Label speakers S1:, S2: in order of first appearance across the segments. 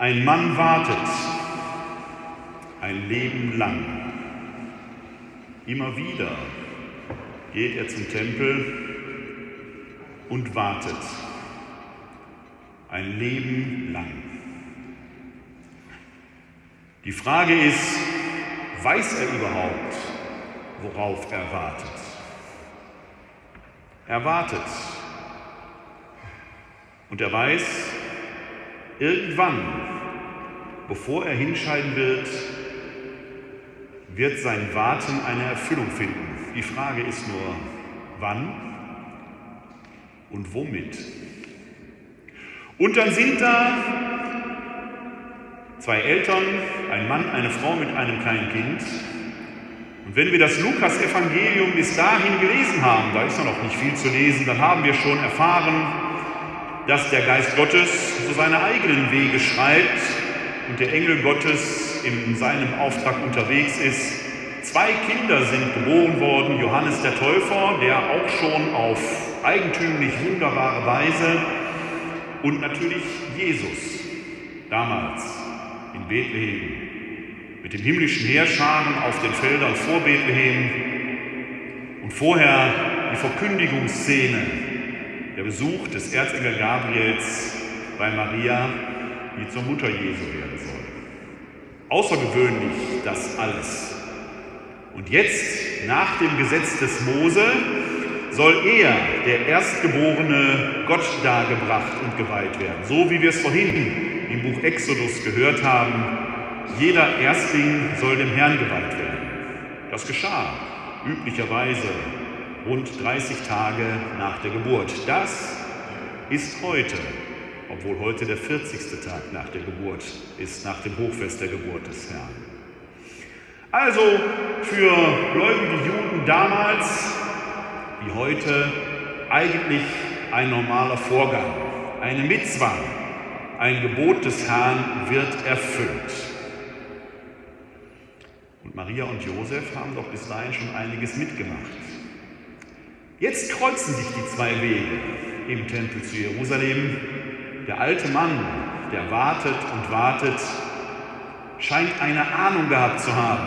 S1: Ein Mann wartet ein Leben lang. Immer wieder geht er zum Tempel und wartet ein Leben lang. Die Frage ist, weiß er überhaupt, worauf er wartet? Er wartet und er weiß, irgendwann, bevor er hinscheiden wird, wird sein Warten eine Erfüllung finden. Die Frage ist nur, wann und womit? Und dann sind da zwei Eltern, ein Mann, eine Frau mit einem kleinen Kind. Und wenn wir das Lukas-Evangelium bis dahin gelesen haben, da ist ja noch nicht viel zu lesen, dann haben wir schon erfahren, dass der Geist Gottes so seine eigenen Wege schreibt und der Engel Gottes in seinem Auftrag unterwegs ist. Zwei Kinder sind geboren worden, Johannes der Täufer, der auch schon auf eigentümlich wunderbare Weise und natürlich Jesus, damals in Bethlehem, mit dem himmlischen Heerscharen auf den Feldern vor Bethlehem und vorher die Verkündigungsszene, der Besuch des Erzengel Gabriels bei Maria, die zur Mutter Jesu werden soll. Außergewöhnlich das alles. Und jetzt, nach dem Gesetz des Mose, soll er, der Erstgeborene, Gott dargebracht und geweiht werden. So wie wir es vorhin im Buch Exodus gehört haben, jeder Erstling soll dem Herrn geweiht werden. Das geschah üblicherweise rund 30 Tage nach der Geburt. Das ist heute, obwohl heute der 40. Tag nach der Geburt ist, nach dem Hochfest der Geburt des Herrn. Also für gläubige Juden damals wie heute eigentlich ein normaler Vorgang. Eine Mitzwa, ein Gebot des Herrn wird erfüllt. Und Maria und Josef haben doch bis dahin schon einiges mitgemacht. Jetzt kreuzen sich die zwei Wege im Tempel zu Jerusalem. Der alte Mann, der wartet und wartet, scheint eine Ahnung gehabt zu haben.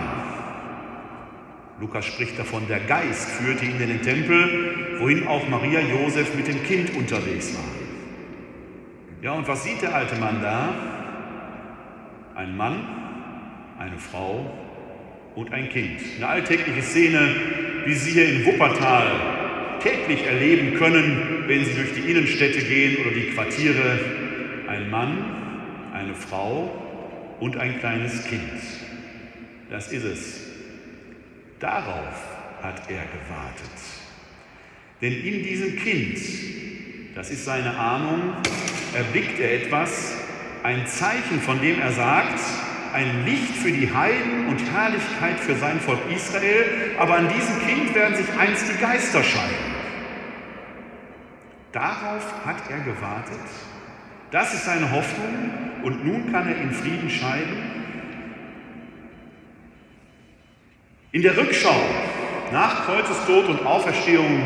S1: Lukas spricht davon, der Geist führte ihn in den Tempel, wohin auch Maria Josef mit dem Kind unterwegs waren. Ja, und was sieht der alte Mann da? Ein Mann, eine Frau und ein Kind. Eine alltägliche Szene, wie Sie hier in Wuppertal täglich erleben können, wenn Sie durch die Innenstädte gehen oder die Quartiere. Ein Mann, eine Frau und ein kleines Kind. Das ist es. Darauf hat er gewartet. Denn in diesem Kind, das ist seine Ahnung, erblickt er etwas, ein Zeichen, von dem er sagt, ein Licht für die Heiden und Herrlichkeit für sein Volk Israel, aber an diesem Kind werden sich einst die Geister scheiden. Darauf hat er gewartet. Das ist seine Hoffnung und nun kann er in Frieden scheiden In der Rückschau nach Kreuzestod und Auferstehung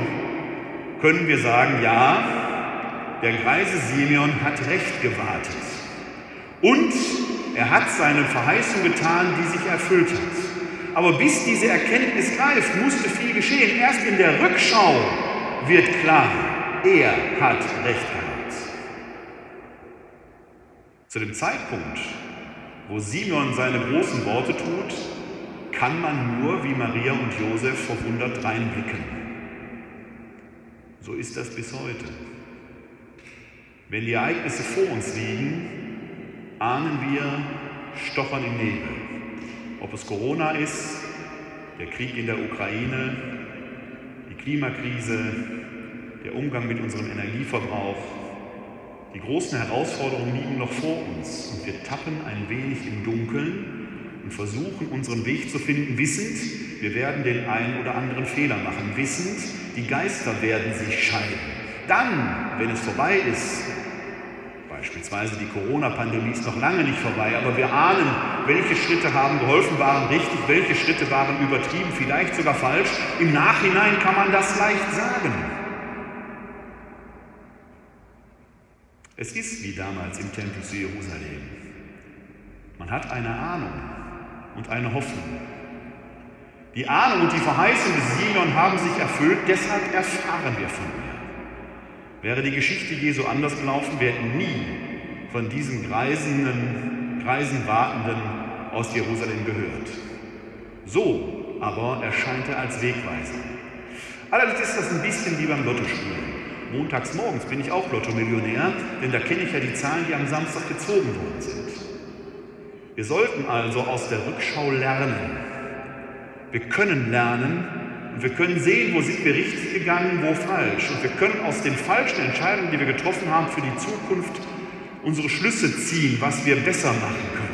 S1: können wir sagen, ja, der greise Simeon hat recht gewartet. Und er hat seine Verheißung getan, die sich erfüllt hat. Aber bis diese Erkenntnis greift, musste viel geschehen. Erst in der Rückschau wird klar, er hat recht gehabt. Zu dem Zeitpunkt, wo Simeon seine großen Worte tut, kann man nur wie Maria und Josef verwundert reinblicken. So ist das bis heute. Wenn die Ereignisse vor uns liegen, ahnen wir Stochern im Nebel. Ob es Corona ist, der Krieg in der Ukraine, die Klimakrise, der Umgang mit unserem Energieverbrauch, die großen Herausforderungen liegen noch vor uns und wir tappen ein wenig im Dunkeln und versuchen, unseren Weg zu finden, wissend, wir werden den einen oder anderen Fehler machen, wissend, die Geister werden sich scheiden. Dann, wenn es vorbei ist, beispielsweise die Corona-Pandemie ist noch lange nicht vorbei, aber wir ahnen, welche Schritte haben geholfen, waren richtig, welche Schritte waren übertrieben, vielleicht sogar falsch. Im Nachhinein kann man das leicht sagen. Es ist wie damals im Tempel zu Jerusalem. Man hat eine Ahnung und eine Hoffnung. Die Ahnung und die Verheißung des Simeon haben sich erfüllt, deshalb erfahren wir von ihr. Wäre die Geschichte Jesu anders gelaufen, wir hätten nie von diesen greisenden, greisen aus Jerusalem gehört. So aber erscheint er als Wegweiser. Allerdings ist das ein bisschen wie beim Lottospielen. Montags morgens bin ich auch Lotto-Millionär, denn da kenne ich ja die Zahlen, die am Samstag gezogen worden sind. Wir sollten also aus der Rückschau lernen. Wir können lernen und wir können sehen, wo sind wir richtig gegangen, wo falsch. Und wir können aus den falschen Entscheidungen, die wir getroffen haben für die Zukunft, unsere Schlüsse ziehen, was wir besser machen können.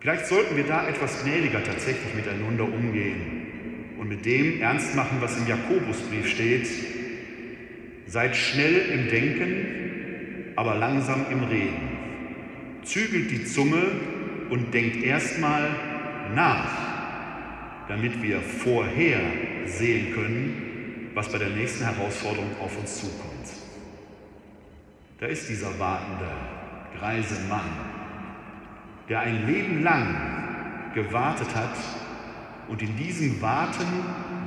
S1: Vielleicht sollten wir da etwas gnädiger tatsächlich miteinander umgehen und mit dem ernst machen, was im Jakobusbrief steht. Seid schnell im Denken, aber langsam im Reden. Zügelt die Zunge und denkt erstmal nach, damit wir vorher sehen können, was bei der nächsten Herausforderung auf uns zukommt. Da ist dieser wartende, greise Mann, der ein Leben lang gewartet hat und in diesem Warten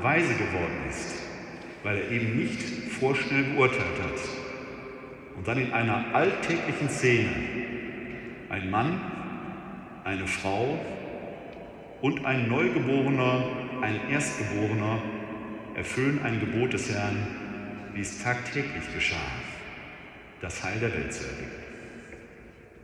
S1: weise geworden ist, weil er eben nicht vorschnell geurteilt hat. Und dann in einer alltäglichen Szene ein Mann, eine Frau und ein Neugeborener, ein Erstgeborener erfüllen ein Gebot des Herrn, wie es tagtäglich geschah, das Heil der Welt zu erwecken.